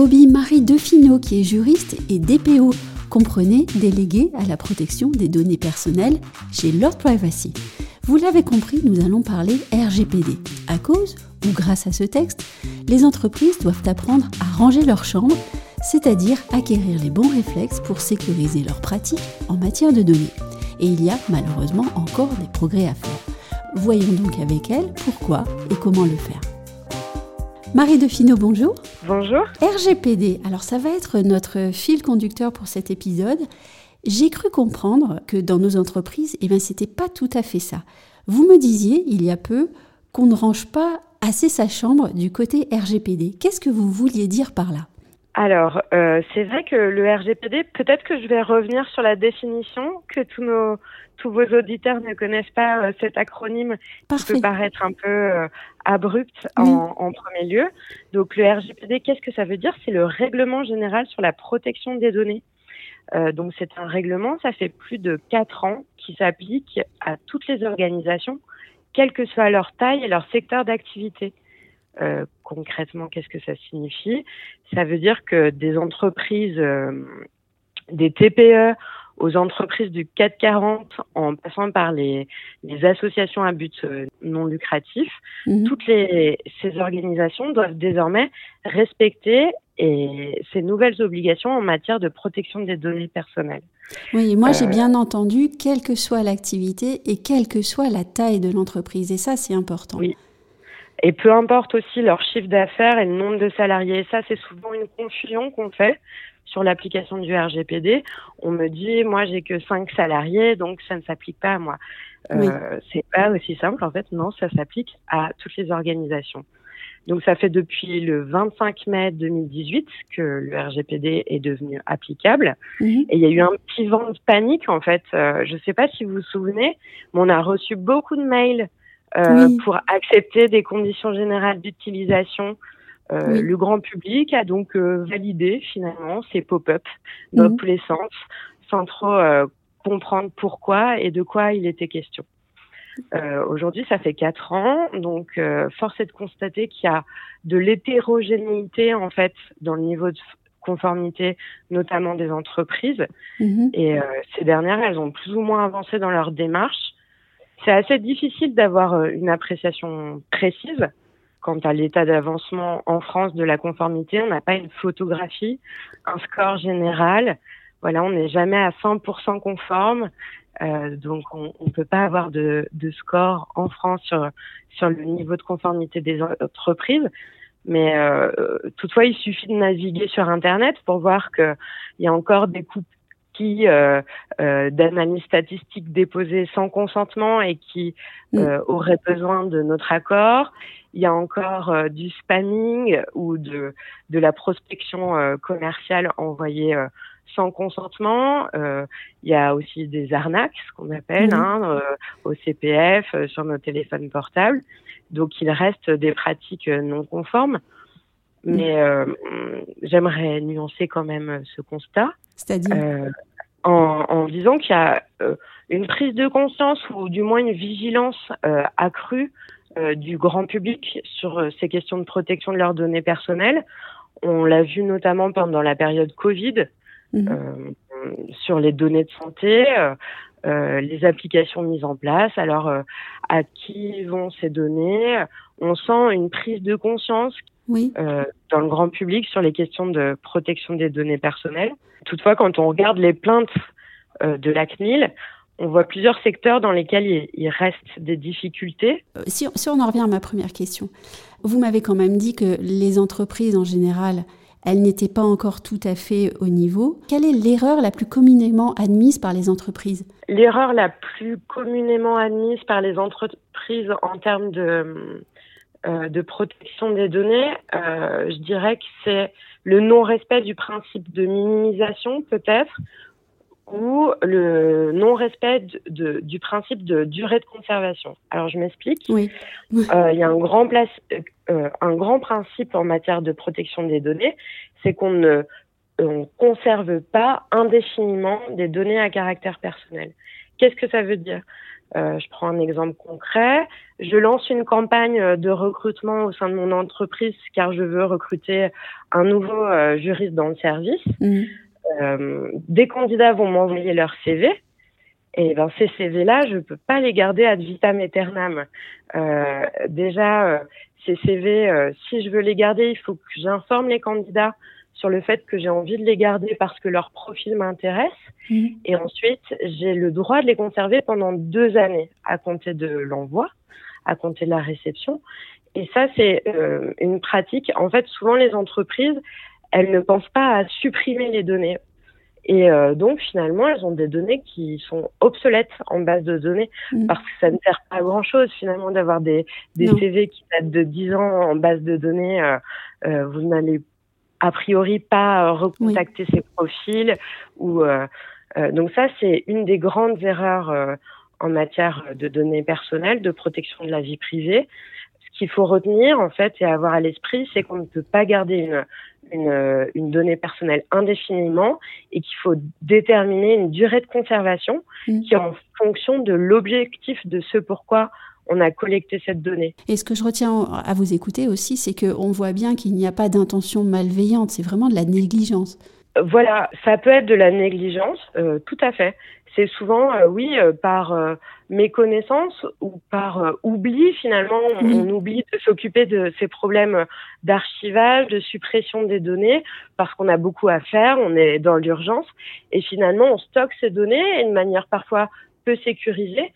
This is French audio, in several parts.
Au micro de Bobby Marie Defino, qui est juriste et DPO, comprenez, délégué à la protection des données personnelles chez Lord Privacy. Vous l'avez compris, nous allons parler RGPD. À cause ou grâce à ce texte, les entreprises doivent apprendre à ranger leur chambre, c'est-à-dire acquérir les bons réflexes pour sécuriser leurs pratiques en matière de données. Et il y a malheureusement encore des progrès à faire. Voyons donc avec elle pourquoi et comment le faire. Marie Defino, bonjour. Bonjour. RGPD, alors ça va être notre fil conducteur pour cet épisode. J'ai cru comprendre que dans nos entreprises, eh ben, c'était pas tout à fait ça. Vous me disiez il y a peu qu'on ne range pas assez sa chambre du côté RGPD. Qu'est-ce que vous vouliez dire par là? Alors, euh, c'est vrai que le RGPD, peut-être que je vais revenir sur la définition, que tous nos tous vos auditeurs ne connaissent pas euh, cet acronyme qui peut paraître un peu euh, abrupt en, en, premier lieu. Donc, le RGPD, qu'est-ce que ça veut dire? C'est le règlement général sur la protection des données. Euh, donc, c'est un règlement, ça fait plus de quatre ans, qui s'applique à toutes les organisations, quelle que soit leur taille et leur secteur d'activité. Euh, concrètement, qu'est-ce que ça signifie? Ça veut dire que des entreprises, euh, des TPE aux entreprises du 440 en passant par les, les associations à but euh, non lucratif, mhm. toutes les, ces organisations doivent désormais respecter et ces nouvelles obligations en matière de protection des données personnelles. Oui, moi j'ai bien entendu, quelle que soit l'activité et quelle que soit la taille de l'entreprise, et ça c'est important. Oui. Et peu importe aussi leur chiffre d'affaires et le nombre de salariés. Et ça, c'est souvent une confusion qu'on fait sur l'application du RGPD. On me dit, moi, j'ai que 5 salariés, donc ça ne s'applique pas à moi. Euh, C'est pas aussi simple. En fait, non, ça s'applique à toutes les organisations. Donc, ça fait depuis le 25 mai 2018 que le RGPD est devenu applicable. Mhm. Et il y a eu un petit vent de panique, en fait. Euh, je ne sais pas si vous vous souvenez, mais on a reçu beaucoup de mails euh, pour accepter des conditions générales d'utilisation. Euh, Le grand public a donc euh, validé finalement ces pop-up dans mhm. tous les sens, sans trop euh, comprendre pourquoi et de quoi il était question. Aujourd'hui, ça fait quatre ans, donc force est de constater qu'il y a de l'hétérogénéité en fait dans le niveau de conformité, notamment des entreprises. Mhm. Et ces dernières, elles ont plus ou moins avancé dans leur démarche c'est assez difficile d'avoir euh, une appréciation précise quant à l'état d'avancement en France de la conformité. On n'a pas une photographie, un score général. Voilà, on n'est jamais à 100% conforme. Euh, donc, on ne peut pas avoir de, de, score en France sur, sur le niveau de conformité des entreprises. Mais euh, toutefois, il suffit de naviguer sur Internet pour voir qu'il y a encore des coupes euh, euh, d'analyses statistiques déposées sans consentement et qui mm. euh, auraient besoin de notre accord. Il y a encore euh, du spamming ou de, de la prospection commerciale envoyée sans consentement. il y a aussi des arnaques, ce qu'on appelle, mm. hein, au CPF, sur nos téléphones portables. Donc il reste des pratiques non conformes. Mm. Mais j'aimerais nuancer quand même ce constat. C'est-à-dire en, en disant qu'il y a euh, une prise de conscience ou du moins une vigilance euh, accrue euh, du grand public sur ces questions de protection de leurs données personnelles. On l'a vu notamment pendant la période Covid mhm. sur les données de santé, les applications mises en place. Alors, à qui vont ces données? On sent une prise de conscience oui. euh, dans le grand public sur les questions de protection des données personnelles. Toutefois, quand on regarde les plaintes euh, de la CNIL, on voit plusieurs secteurs dans lesquels il, il reste des difficultés. Euh, si, si, on en revient à ma première question, vous m'avez quand même dit que les entreprises en général, elles n'étaient pas encore tout à fait au niveau. Quelle est l'erreur la plus communément admise par les entreprises? L'erreur la plus communément admise par les entreprises en termes de de protection des données, euh, je dirais que c'est le non-respect du principe de minimisation peut-être ou le non-respect du principe de durée de conservation. Alors je m'explique. Oui. Euh, il y a un grand, place, euh, un grand principe en matière de protection des données, c'est qu'on ne on conserve pas indéfiniment des données à caractère personnel. Qu'est-ce que ça veut dire? Je prends un exemple concret. Je lance une campagne de recrutement au sein de mon entreprise car je veux recruter un nouveau juriste dans le service. Mmh. des candidats vont m'envoyer leur CV. Et ben ces CV-là, je peux pas les garder ad vitam aeternam. Euh, déjà, ces CV, si je veux les garder, il faut que j'informe les candidats sur le fait que j'ai envie de les garder parce que leur profil m'intéresse. Mmh. Et ensuite, j'ai le droit de les conserver pendant deux années à compter de l'envoi, à compter de la réception. Et ça, c'est euh, une pratique. En fait, souvent, les entreprises, elles ne pensent pas à supprimer les données. Et euh, donc, finalement, elles ont des données qui sont obsolètes en base de données mmh. parce que ça ne sert pas à grand-chose, finalement, d'avoir des, des CV qui datent de 10 ans en base de données. Euh, euh vous n'allez a priori pas euh, recontacter ses profils ou euh, euh, donc ça c'est une des grandes erreurs en matière de données personnelles, de protection de la vie privée. Ce qu'il faut retenir en fait et avoir à l'esprit, c'est qu'on ne peut pas garder une, une, une donnée personnelle indéfiniment et qu'il faut déterminer une durée de conservation mmh. qui est en fonction de l'objectif de ce pourquoi on a collecté cette donnée. Et ce que je retiens à vous écouter aussi, c'est qu'on voit bien qu'il n'y a pas d'intention malveillante, c'est vraiment de la négligence. Voilà, ça peut être de la négligence, euh, tout à fait. C'est souvent, euh, oui, euh, par méconnaissance ou par oubli, finalement, on, oublie de s'occuper de ces problèmes d'archivage, de suppression des données, parce qu'on a beaucoup à faire, on est dans l'urgence, et finalement, on stocke ces données de manière parfois peu sécurisée,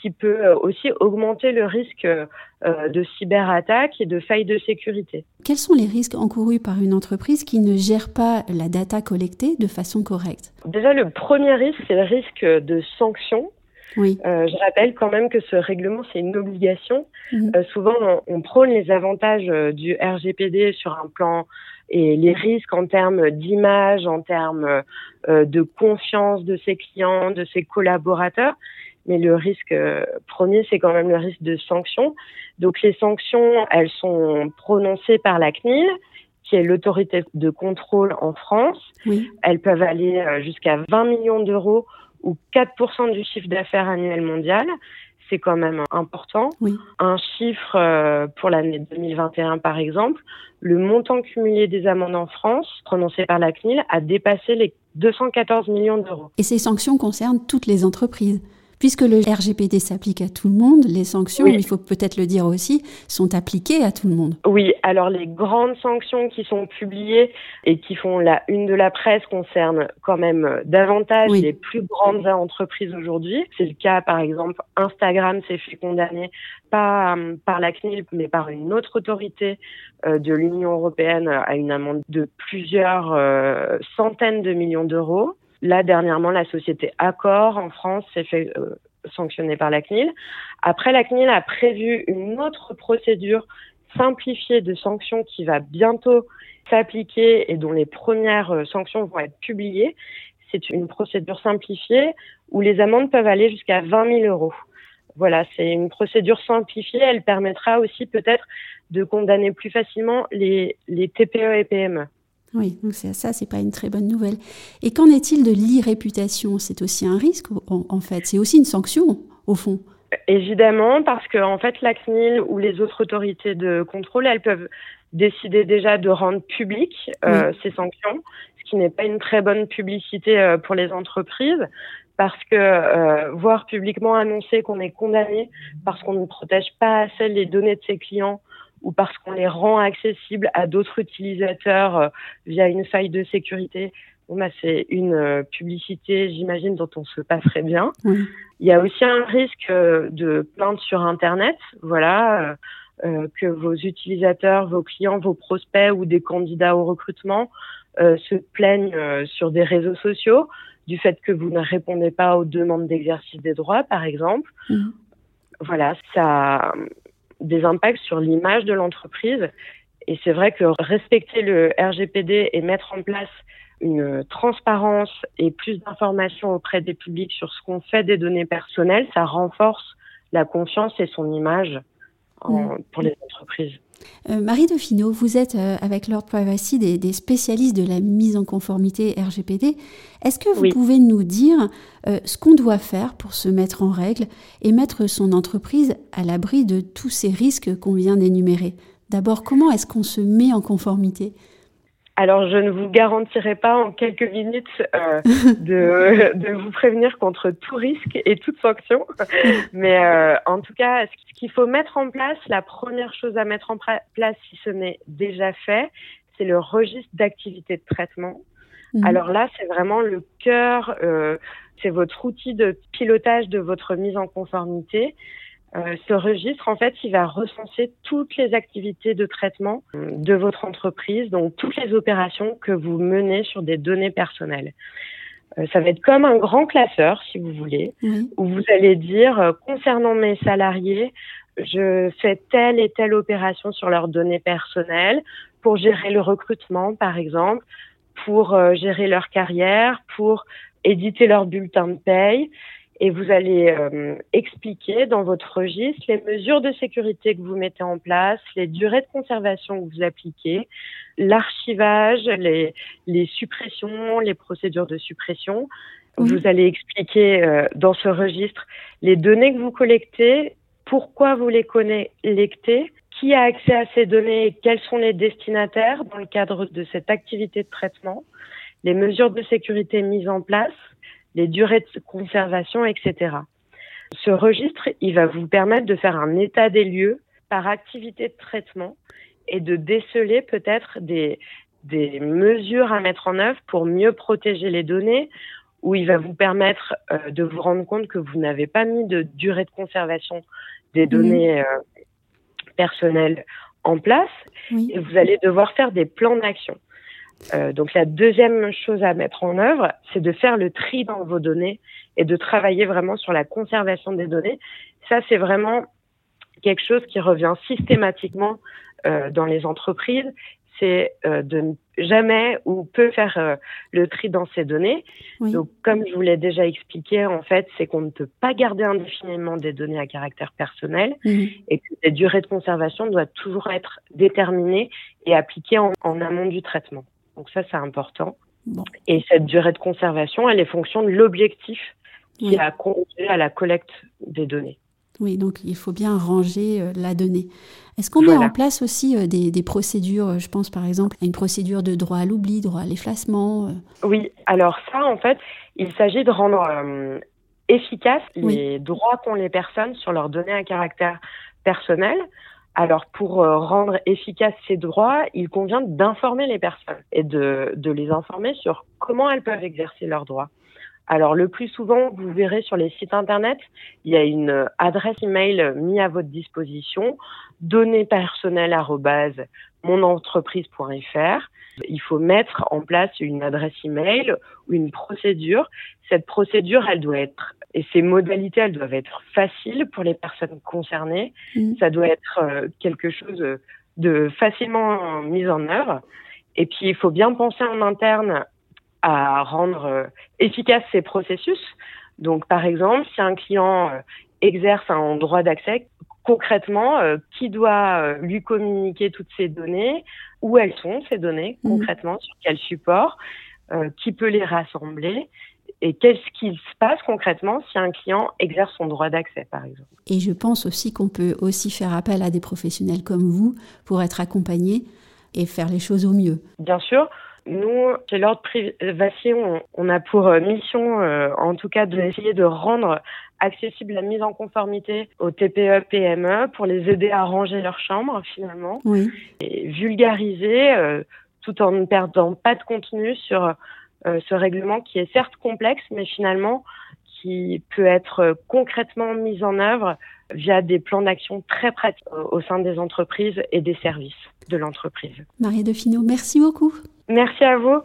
qui peut euh, aussi augmenter le risque euh, de cyberattaque et de failles de sécurité. Quels sont les risques encourus par une entreprise qui ne gère pas la data collectée de façon correcte? Déjà, le premier risque, c'est le risque de sanctions. Oui. Euh, je rappelle quand même que ce règlement, c'est une obligation. Mhm. souvent, on, prône les avantages du RGPD sur un plan et les risques en termes d'image, en termes de confiance de ses clients, de ses collaborateurs mais le risque euh, premier, c'est quand même le risque de sanctions. Donc les sanctions, elles sont prononcées par la CNIL, qui est l'autorité de contrôle en France. Oui. Elles peuvent aller euh, jusqu'à 20 millions d'euros ou 4% du chiffre d'affaires annuel mondial. C'est quand même important. Oui. Un chiffre euh, pour l'année 2021, par exemple, le montant cumulé des amendes en France, prononcé par la CNIL, a dépassé les 214 millions d'euros. Et ces sanctions concernent toutes les entreprises Puisque le RGPD s'applique à tout le monde, les sanctions, il faut peut-être le dire aussi, sont appliquées à tout le monde. Oui, alors les grandes sanctions qui sont publiées et qui font la une de la presse concernent quand même davantage les plus grandes entreprises aujourd'hui. C'est le cas, par exemple, Instagram s'est fait condamner pas euh, par la CNIL, mais par une autre autorité euh, de l'Union européenne à une amende de plusieurs euh, centaines de millions d'euros. Là, dernièrement, la société Accor en France s'est fait euh, sanctionner par la CNIL. Après, la CNIL a prévu une autre procédure simplifiée de sanctions qui va bientôt s'appliquer et dont les premières euh, sanctions vont être publiées. C'est une procédure simplifiée où les amendes peuvent aller jusqu'à 20 000 euros. Voilà, c'est une procédure simplifiée. Elle permettra aussi peut-être de condamner plus facilement les, les TPE et PME. Oui, donc ça, c'est pas une très bonne nouvelle. Et qu'en est-il de l'irréputation? C'est aussi un risque, en, fait. C'est aussi une sanction, au fond. Évidemment, parce que en fait, la CNIL ou les autres autorités de contrôle, elles peuvent décider déjà de rendre publiques euh, ces sanctions, ce qui n'est pas une très bonne publicité euh, pour les entreprises, parce que euh, voir publiquement annoncer qu'on est condamné parce qu'on ne protège pas assez les données de ses clients ou parce qu'on les rend accessibles à d'autres utilisateurs euh, via une faille de sécurité. Bon, bah, c'est une euh, publicité, j'imagine, dont on se passerait bien. Il y a aussi un risque euh, de plainte sur Internet, voilà, que vos utilisateurs, vos clients, vos prospects ou des candidats au recrutement se plaignent sur des réseaux sociaux du fait que vous ne répondez pas aux demandes d'exercice des droits, par exemple. Mmh. Voilà, ça, des impacts sur l'image de l'entreprise. Et c'est vrai que respecter le RGPD et mettre en place une transparence et plus d'informations auprès des publics sur ce qu'on fait des données personnelles, ça renforce la confiance et son image mm. pour les entreprises. Euh, Marie Dauphino, vous êtes euh, avec Lord Privacy des, spécialistes de la mise en conformité RGPD. Est-ce que vous pouvez nous dire euh, ce qu'on doit faire pour se mettre en règle et mettre son entreprise à l'abri de tous ces risques qu'on vient d'énumérer? D'abord, comment est-ce qu'on se met en conformité? Alors, je ne vous garantirai pas en quelques minutes euh, de, de, vous prévenir contre tout risque et toute sanction. Mais euh, en tout cas, ce qu'il faut mettre en place, la première chose à mettre en place, si ce n'est déjà fait, c'est le registre d'activité de traitement. Mhm. Alors là, c'est vraiment le cœur, euh, c'est votre outil de pilotage de votre mise en conformité. Euh, ce registre, en fait, il va recenser toutes les activités de traitement euh, de votre entreprise, donc toutes les opérations que vous menez sur des données personnelles. Euh, ça va être comme un grand classeur, si vous voulez, où vous allez dire, concernant mes salariés, je fais telle et telle opération sur leurs données personnelles pour gérer le recrutement, par exemple, pour gérer leur carrière, pour éditer leur bulletin de paye et vous allez euh, expliquer dans votre registre les mesures de sécurité que vous mettez en place, les durées de conservation que vous appliquez, l'archivage, les, les, suppressions, les procédures de suppression. Vous allez expliquer euh, dans ce registre les données que vous collectez, pourquoi vous les collectez, qui a accès à ces données et quels sont les destinataires dans le cadre de cette activité de traitement, les mesures de sécurité mises en place, les durées de conservation, etc. Ce registre, il va vous permettre de faire un état des lieux par activité de traitement et de déceler peut-être des, des mesures à mettre en œuvre pour mieux protéger les données, où il va vous permettre euh, de vous rendre compte que vous n'avez pas mis de durée de conservation des données euh, personnelles en place, et vous allez devoir faire des plans d'action. Euh, donc la deuxième chose à mettre en œuvre, c'est de faire le tri dans vos données et de travailler vraiment sur la conservation des données. Ça, c'est vraiment quelque chose qui revient systématiquement euh, dans les entreprises. C'est euh, de ne jamais ou peu faire le tri dans ces données. Donc, comme je vous l'ai déjà expliqué, en fait, c'est qu'on ne peut pas garder indéfiniment des données à caractère personnel mhm. et que les durées de conservation doivent toujours être déterminées et appliquées en amont du traitement. Donc ça, c'est important. Et cette durée de conservation, elle est fonction de l'objectif qui a conduit à la collecte des données. Oui, donc il faut bien ranger euh, la donnée. Est-ce qu'on met en place aussi euh, des, procédures, euh, je pense par exemple à une procédure de droit à l'oubli, droit à l'effacement Oui, alors ça, en fait, il s'agit de rendre efficaces les droits qu'ont les personnes sur leurs données à caractère personnel. Alors, pour euh, rendre efficaces ces droits, il convient d'informer les personnes et de, de, les informer sur comment elles peuvent exercer leurs droits. Alors, le plus souvent, vous verrez sur les sites Internet, il y a une adresse email mise à votre disposition, données personnelles monentreprise.fr. Il faut mettre en place une adresse email ou une procédure. Cette procédure, elle doit être et ces modalités, elles doivent être faciles pour les personnes concernées. Mm. Ça doit être euh, quelque chose de facilement mis en œuvre. Et puis, il faut bien penser en interne à rendre euh, efficaces ces processus. Donc, par exemple, si un client euh, exerce un droit d'accès, concrètement, qui doit lui communiquer toutes ces données, où elles sont ces données, mm. concrètement, sur quel support, qui peut les rassembler? Et qu'est-ce qui se passe concrètement si un client exerce son droit d'accès, par exemple? Et je pense aussi qu'on peut aussi faire appel à des professionnels comme vous pour être accompagné et faire les choses au mieux. Bien sûr. Nous, chez l'ordre Privacy, on, a pour euh, mission, euh, en tout cas, d'essayer de rendre accessible la mise en conformité aux TPE, PME pour les aider à ranger leur chambre, finalement, oui. et vulgariser euh, tout en ne perdant pas de contenu sur euh, ce règlement qui est certes complexe, mais finalement qui peut être concrètement mis en œuvre via des plans d'action très pratiques au sein des entreprises et des services de l'entreprise. Marie Defino, merci beaucoup. Merci à vous.